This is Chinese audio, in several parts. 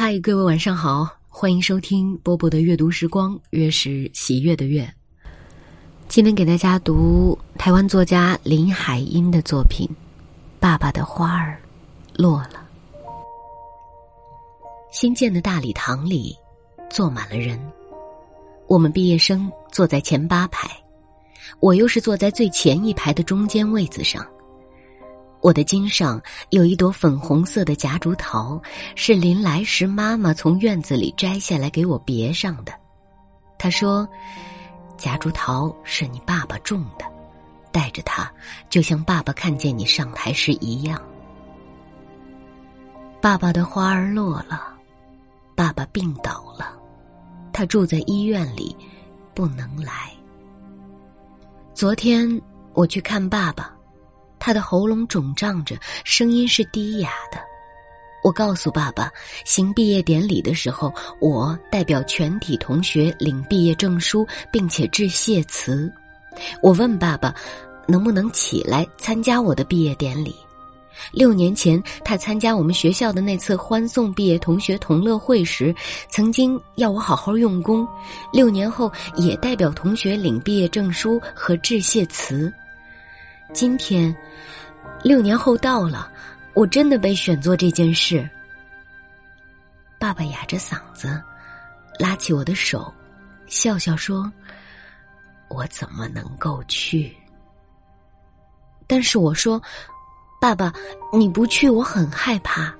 嗨，各位晚上好，欢迎收听波波的阅读时光，月是喜悦的月。今天给大家读台湾作家林海音的作品《爸爸的花儿落了》。新建的大礼堂里坐满了人，我们毕业生坐在前八排，我又是坐在最前一排的中间位子上。我的襟上有一朵粉红色的夹竹桃，是临来时妈妈从院子里摘下来给我别上的。她说：“夹竹桃是你爸爸种的，带着它，就像爸爸看见你上台时一样。”爸爸的花儿落了，爸爸病倒了，他住在医院里，不能来。昨天我去看爸爸。他的喉咙肿胀着，声音是低哑的。我告诉爸爸，行毕业典礼的时候，我代表全体同学领毕业证书，并且致谢词。我问爸爸，能不能起来参加我的毕业典礼？六年前，他参加我们学校的那次欢送毕业同学同乐会时，曾经要我好好用功。六年后，也代表同学领毕业证书和致谢词。今天，六年后到了，我真的被选做这件事。爸爸哑着嗓子，拉起我的手，笑笑说：“我怎么能够去？”但是我说：“爸爸，你不去，我很害怕。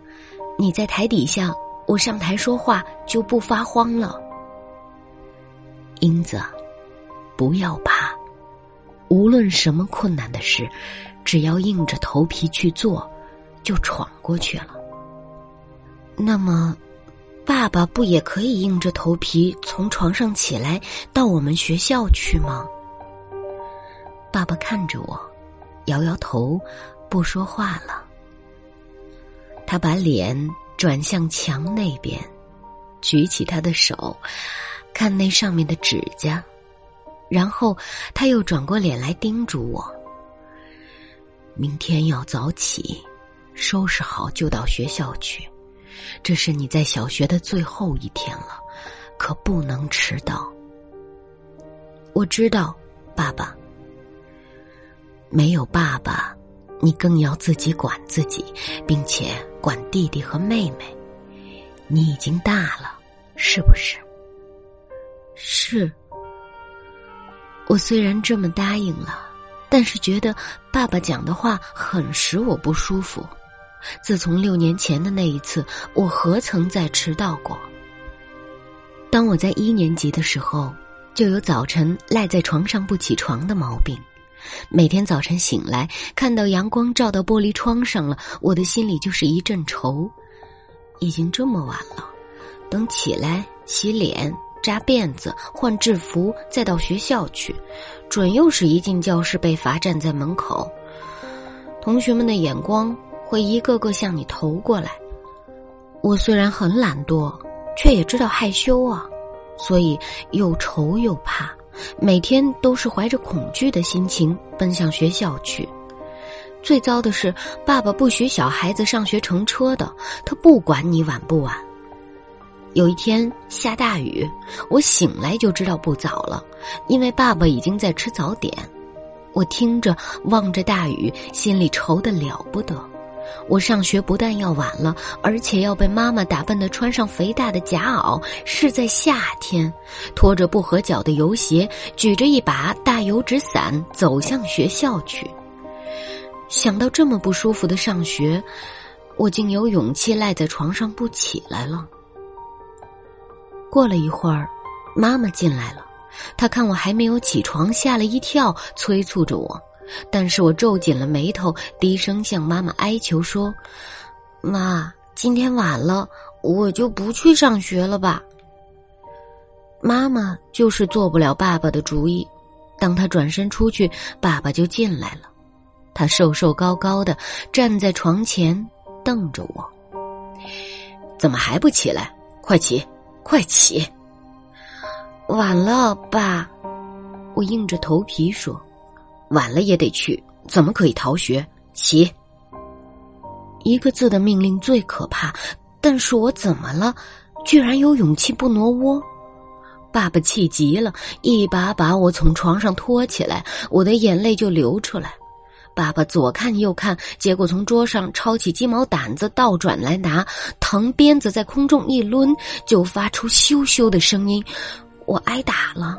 你在台底下，我上台说话就不发慌了。”英子，不要怕。无论什么困难的事，只要硬着头皮去做，就闯过去了。那么，爸爸不也可以硬着头皮从床上起来到我们学校去吗？爸爸看着我，摇摇头，不说话了。他把脸转向墙那边，举起他的手，看那上面的指甲。然后他又转过脸来叮嘱我：“明天要早起，收拾好就到学校去。这是你在小学的最后一天了，可不能迟到。”我知道，爸爸。没有爸爸，你更要自己管自己，并且管弟弟和妹妹。你已经大了，是不是？是。我虽然这么答应了，但是觉得爸爸讲的话很使我不舒服。自从六年前的那一次，我何曾再迟到过？当我在一年级的时候，就有早晨赖在床上不起床的毛病。每天早晨醒来，看到阳光照到玻璃窗上了，我的心里就是一阵愁。已经这么晚了，等起来洗脸。扎辫子、换制服，再到学校去，准又是一进教室被罚站在门口。同学们的眼光会一个个向你投过来。我虽然很懒惰，却也知道害羞啊，所以又愁又怕，每天都是怀着恐惧的心情奔向学校去。最糟的是，爸爸不许小孩子上学乘车的，他不管你晚不晚。有一天下大雨，我醒来就知道不早了，因为爸爸已经在吃早点。我听着望着大雨，心里愁得了不得。我上学不但要晚了，而且要被妈妈打扮的穿上肥大的夹袄。是在夏天，拖着不合脚的油鞋，举着一把大油纸伞走向学校去。想到这么不舒服的上学，我竟有勇气赖在床上不起来了。过了一会儿，妈妈进来了。她看我还没有起床，吓了一跳，催促着我。但是我皱紧了眉头，低声向妈妈哀求说：“妈，今天晚了，我就不去上学了吧。”妈妈就是做不了爸爸的主意。当他转身出去，爸爸就进来了。他瘦瘦高高的站在床前，瞪着我：“怎么还不起来？快起！”快起！晚了，爸。我硬着头皮说：“晚了也得去，怎么可以逃学？起！”一个字的命令最可怕，但是我怎么了？居然有勇气不挪窝？爸爸气极了，一把把我从床上拖起来，我的眼泪就流出来。爸爸左看右看，结果从桌上抄起鸡毛掸子倒转来拿，藤鞭子在空中一抡，就发出咻咻的声音。我挨打了。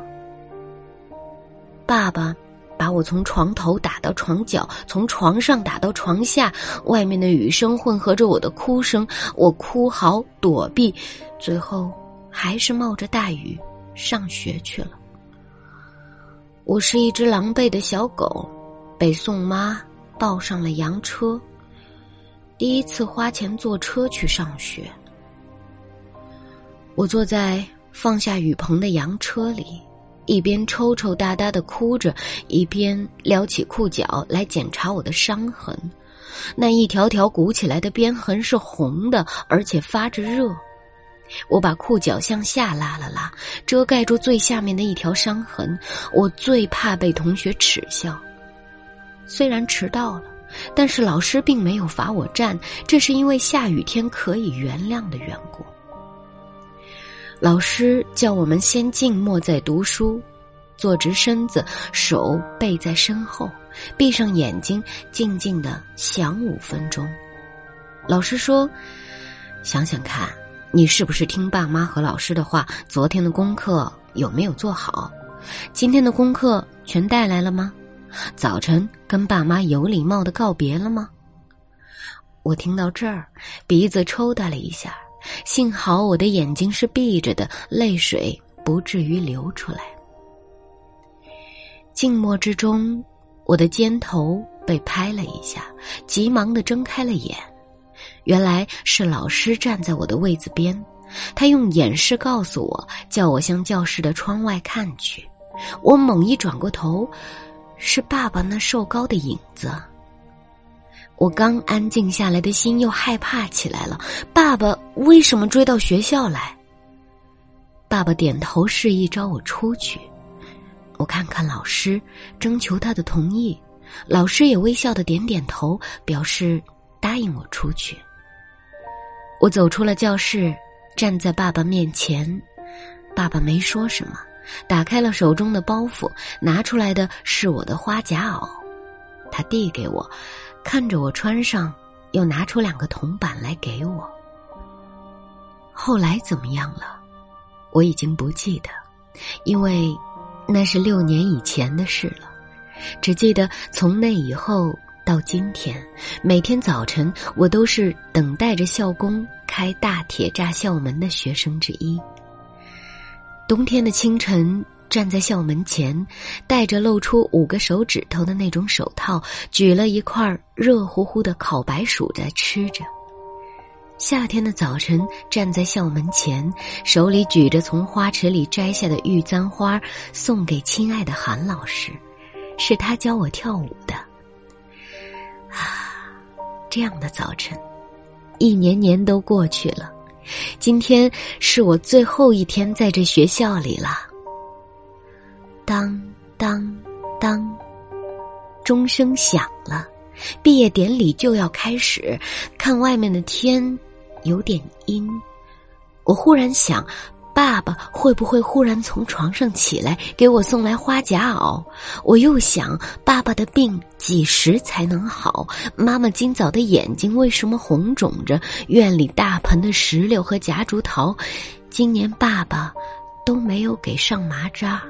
爸爸把我从床头打到床角，从床上打到床下，外面的雨声混合着我的哭声，我哭嚎躲避，最后还是冒着大雨上学去了。我是一只狼狈的小狗。被宋妈抱上了洋车，第一次花钱坐车去上学。我坐在放下雨棚的洋车里，一边抽抽搭搭的哭着，一边撩起裤脚来检查我的伤痕。那一条条鼓起来的边痕是红的，而且发着热。我把裤脚向下拉了拉，遮盖住最下面的一条伤痕。我最怕被同学耻笑。虽然迟到了，但是老师并没有罚我站，这是因为下雨天可以原谅的缘故。老师叫我们先静默再读书，坐直身子，手背在身后，闭上眼睛，静静的想五分钟。老师说：“想想看，你是不是听爸妈和老师的话？昨天的功课有没有做好？今天的功课全带来了吗？”早晨跟爸妈有礼貌的告别了吗？我听到这儿，鼻子抽打了一下，幸好我的眼睛是闭着的，泪水不至于流出来。静默之中，我的肩头被拍了一下，急忙的睁开了眼，原来是老师站在我的位子边，他用眼示告诉我，叫我向教室的窗外看去。我猛一转过头。是爸爸那瘦高的影子。我刚安静下来的心又害怕起来了。爸爸为什么追到学校来？爸爸点头示意招我出去。我看看老师，征求他的同意。老师也微笑的点点头，表示答应我出去。我走出了教室，站在爸爸面前。爸爸没说什么。打开了手中的包袱，拿出来的是我的花夹袄，他递给我，看着我穿上，又拿出两个铜板来给我。后来怎么样了？我已经不记得，因为那是六年以前的事了。只记得从那以后到今天，每天早晨我都是等待着校工开大铁栅校门的学生之一。冬天的清晨，站在校门前，戴着露出五个手指头的那种手套，举了一块热乎乎的烤白薯在吃着。夏天的早晨，站在校门前，手里举着从花池里摘下的玉簪花，送给亲爱的韩老师，是他教我跳舞的。啊，这样的早晨，一年年都过去了。今天是我最后一天在这学校里了。当当当，钟声响了，毕业典礼就要开始。看外面的天，有点阴。我忽然想。爸爸会不会忽然从床上起来给我送来花夹袄？我又想，爸爸的病几时才能好？妈妈今早的眼睛为什么红肿着？院里大盆的石榴和夹竹桃，今年爸爸都没有给上麻扎。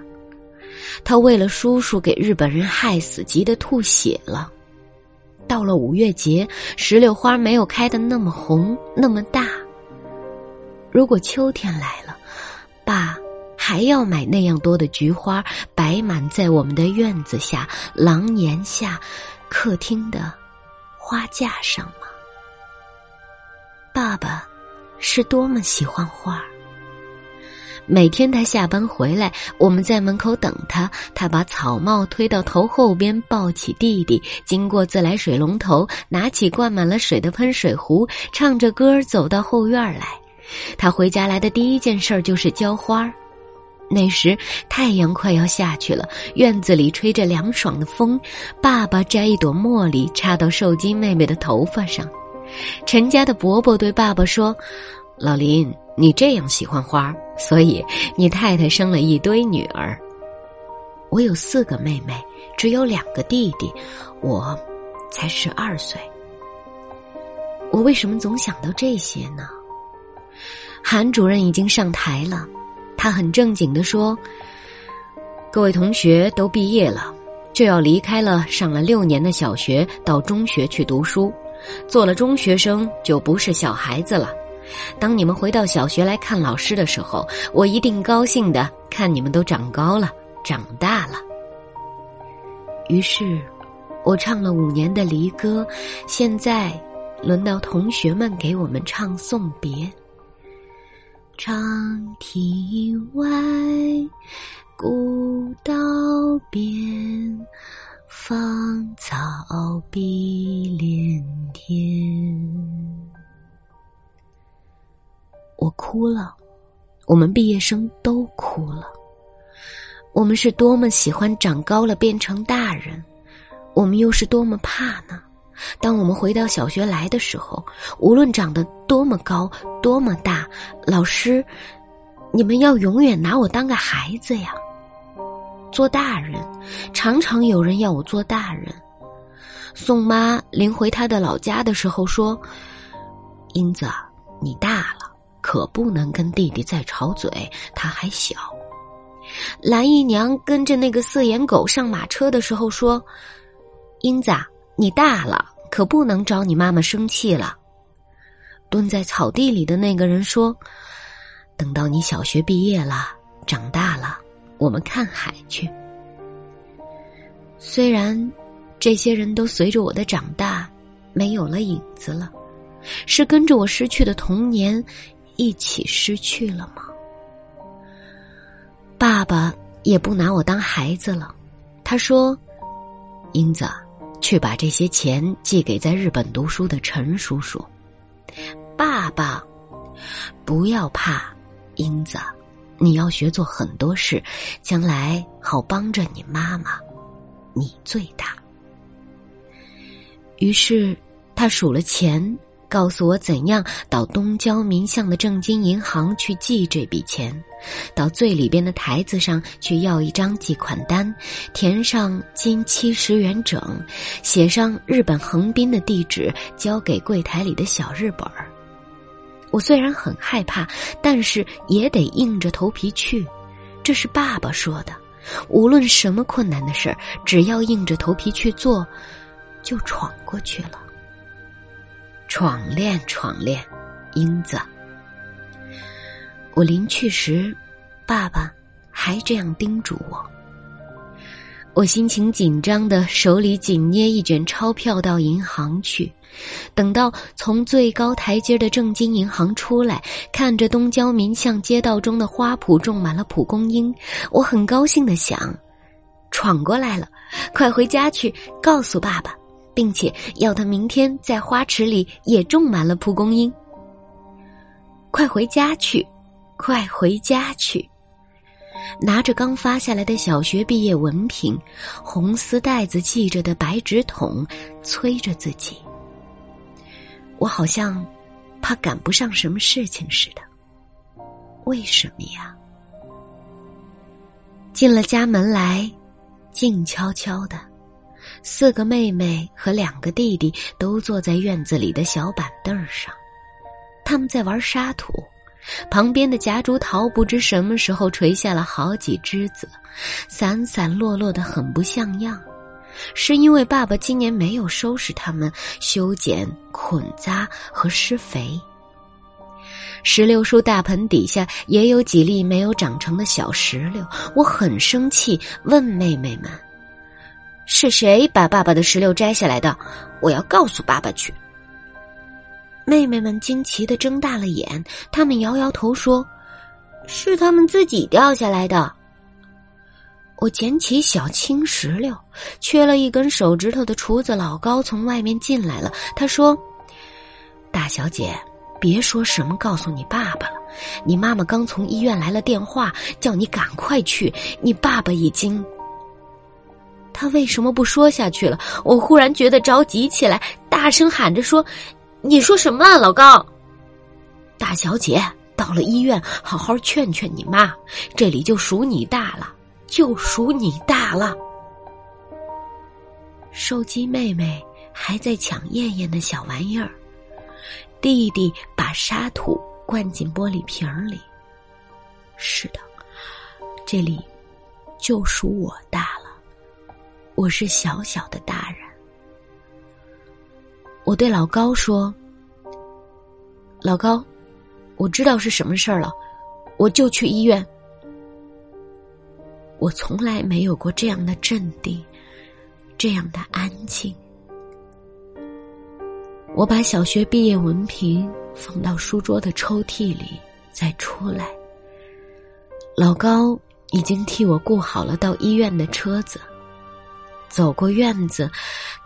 他为了叔叔给日本人害死，急得吐血了。到了五月节，石榴花没有开的那么红那么大。如果秋天来了。爸，还要买那样多的菊花，摆满在我们的院子下、廊檐下、客厅的花架上吗？爸爸是多么喜欢花。每天他下班回来，我们在门口等他，他把草帽推到头后边，抱起弟弟，经过自来水龙头，拿起灌满了水的喷水壶，唱着歌走到后院来。他回家来的第一件事就是浇花儿那时太阳快要下去了，院子里吹着凉爽的风。爸爸摘一朵茉莉插到受惊妹妹的头发上，陈家的伯伯对爸爸说：“老林，你这样喜欢花，所以你太太生了一堆女儿。我有四个妹妹，只有两个弟弟，我才十二岁。我为什么总想到这些呢？”韩主任已经上台了，他很正经的说：“各位同学都毕业了，就要离开了上了六年的小学，到中学去读书。做了中学生就不是小孩子了。当你们回到小学来看老师的时候，我一定高兴的看你们都长高了，长大了。”于是，我唱了五年的离歌，现在轮到同学们给我们唱送别。长堤外，古道边，芳草碧连天。我哭了，我们毕业生都哭了。我们是多么喜欢长高了变成大人，我们又是多么怕呢？当我们回到小学来的时候，无论长得多么高、多么大，老师，你们要永远拿我当个孩子呀。做大人，常常有人要我做大人。宋妈临回她的老家的时候说：“英子，你大了，可不能跟弟弟再吵嘴，他还小。”蓝姨娘跟着那个色眼狗上马车的时候说：“英子。”你大了，可不能招你妈妈生气了。蹲在草地里的那个人说：“等到你小学毕业了，长大了，我们看海去。”虽然这些人都随着我的长大没有了影子了，是跟着我失去的童年一起失去了吗？爸爸也不拿我当孩子了，他说：“英子。”去把这些钱寄给在日本读书的陈叔叔。爸爸，不要怕，英子，你要学做很多事，将来好帮着你妈妈。你最大。于是他数了钱。告诉我怎样到东郊民巷的正金银行去寄这笔钱，到最里边的台子上去要一张寄款单，填上金七十元整，写上日本横滨的地址，交给柜台里的小日本儿。我虽然很害怕，但是也得硬着头皮去。这是爸爸说的，无论什么困难的事儿，只要硬着头皮去做，就闯过去了。闯练，闯练，英子。我临去时，爸爸还这样叮嘱我。我心情紧张的，手里紧捏一卷钞票到银行去。等到从最高台阶的正金银行出来，看着东郊民巷街道中的花圃种满了蒲公英，我很高兴的想：闯过来了，快回家去告诉爸爸。并且要他明天在花池里也种满了蒲公英。快回家去，快回家去！拿着刚发下来的小学毕业文凭，红丝带子系着的白纸筒，催着自己。我好像怕赶不上什么事情似的。为什么呀？进了家门来，静悄悄的。四个妹妹和两个弟弟都坐在院子里的小板凳上，他们在玩沙土。旁边的夹竹桃不知什么时候垂下了好几枝子，散散落落的很不像样，是因为爸爸今年没有收拾它们、修剪、捆扎和施肥。石榴树大盆底下也有几粒没有长成的小石榴，我很生气，问妹妹们。是谁把爸爸的石榴摘下来的？我要告诉爸爸去。妹妹们惊奇的睁大了眼，他们摇摇头说：“是他们自己掉下来的。”我捡起小青石榴，缺了一根手指头的厨子老高从外面进来了。他说：“大小姐，别说什么告诉你爸爸了。你妈妈刚从医院来了电话，叫你赶快去。你爸爸已经……”他为什么不说下去了？我忽然觉得着急起来，大声喊着说：“你说什么啊，老高？大小姐，到了医院，好好劝劝你妈，这里就属你大了，就属你大了。手机妹妹还在抢燕燕的小玩意儿，弟弟把沙土灌进玻璃瓶里。是的，这里就属我大了，我是小小的大人。我对老高说：“老高。”我知道是什么事儿了，我就去医院。我从来没有过这样的镇定，这样的安静。我把小学毕业文凭放到书桌的抽屉里，再出来。老高已经替我雇好了到医院的车子。走过院子，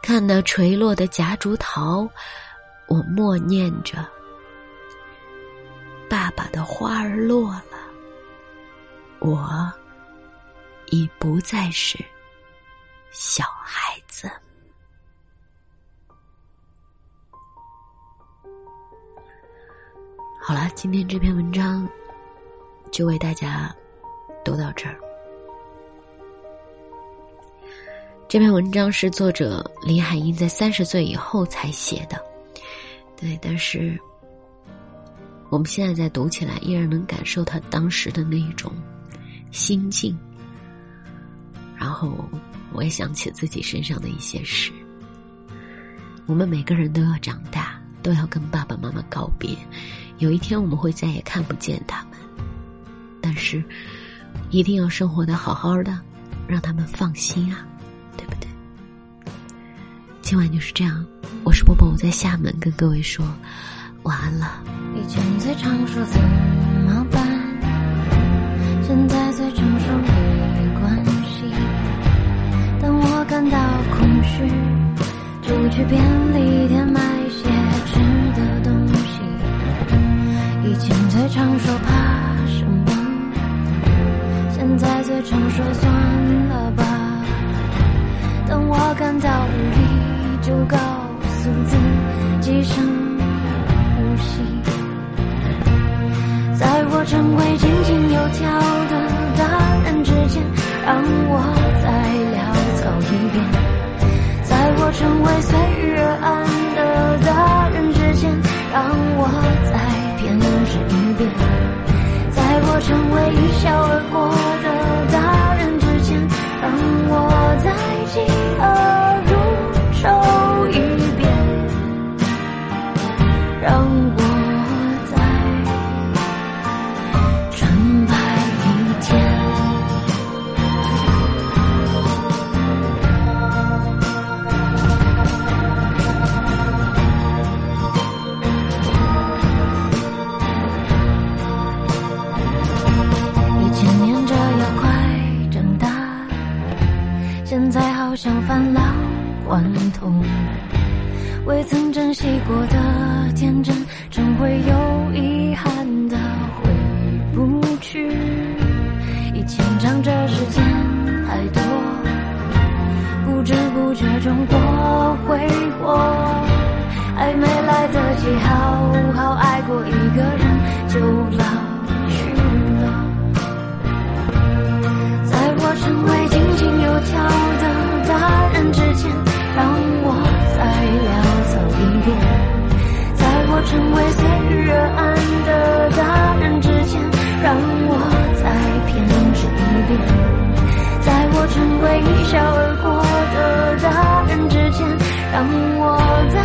看那垂落的夹竹桃，我默念着。爸爸的花儿落了，我已不再是小孩子。好了，今天这篇文章就为大家读到这儿。这篇文章是作者李海英在三十岁以后才写的，对，但是。我们现在在读起来，依然能感受他当时的那一种心境。然后，我也想起自己身上的一些事。我们每个人都要长大，都要跟爸爸妈妈告别。有一天，我们会再也看不见他们，但是一定要生活的好好的，让他们放心啊，今晚就是这样，我是波波，我在厦门跟各位说。晚安了。以前最常说怎么办，现在最常说没关系。当我感到空虚，就去便利店买些吃的东西。以前最常说怕什么，现在最常说算了吧。当我感到无力，就告诉自己深呼吸。在我成为井井有条的大人之前，让我再潦草一遍；在我成为随遇而安的大人之前，让我再偏执一遍；在我成为一笑而过的大人之前，让我再嫉恶成为井井有条的。大人之前，让我再潦草一遍；在我成为随遇而安的大人之前，让我再偏执一遍；在我成为一笑而过的大人之前，让我再